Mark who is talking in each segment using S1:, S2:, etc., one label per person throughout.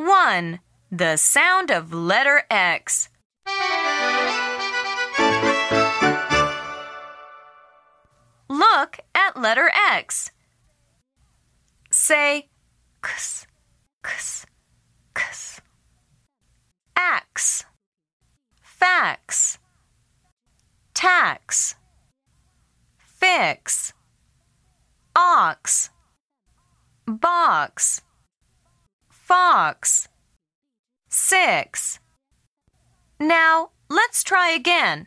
S1: 1. The sound of letter X. Look at letter X. Say x, x, x. Axe, fax, tax, fix, ox, box, fox, six. Now, let's try again.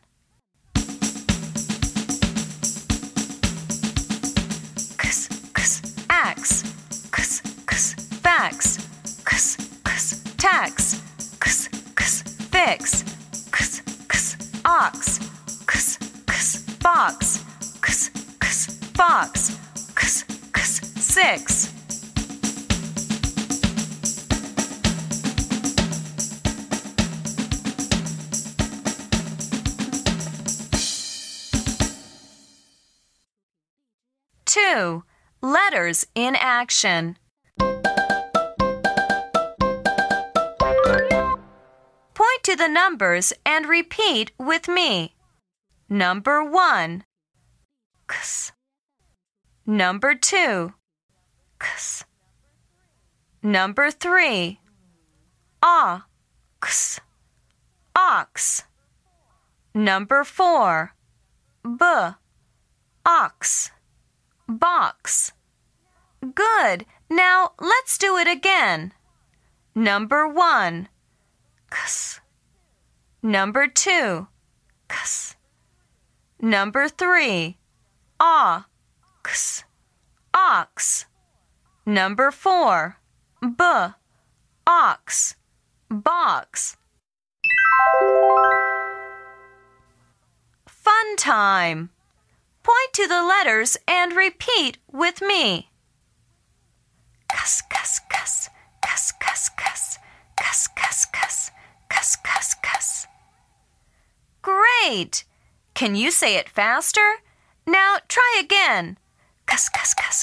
S1: X, x, axe, x, x, fax, x, x, tax, x, x, fix, x, x, ox, x, x, box, x, x, fox, x, x, six. Two. Letters in action. Point to the numbers and repeat with me. Number one. X. Number two. X. Number three. Ah. Ox. Ox. Number four. B. Ox. Box. Good. Now let's do it again. Number one. X. Number two. X. Number three. Ox. Ox. Number four. B. Ox. Box. Fun time. To the letters and repeat with me. Cuss, cuss, cuss, cuss, cuss, cuss, cuss, cuss, cuss, cuss, cuss, cuss. Great! Can you say it faster? Now try again. Cuss, cuss, cuss,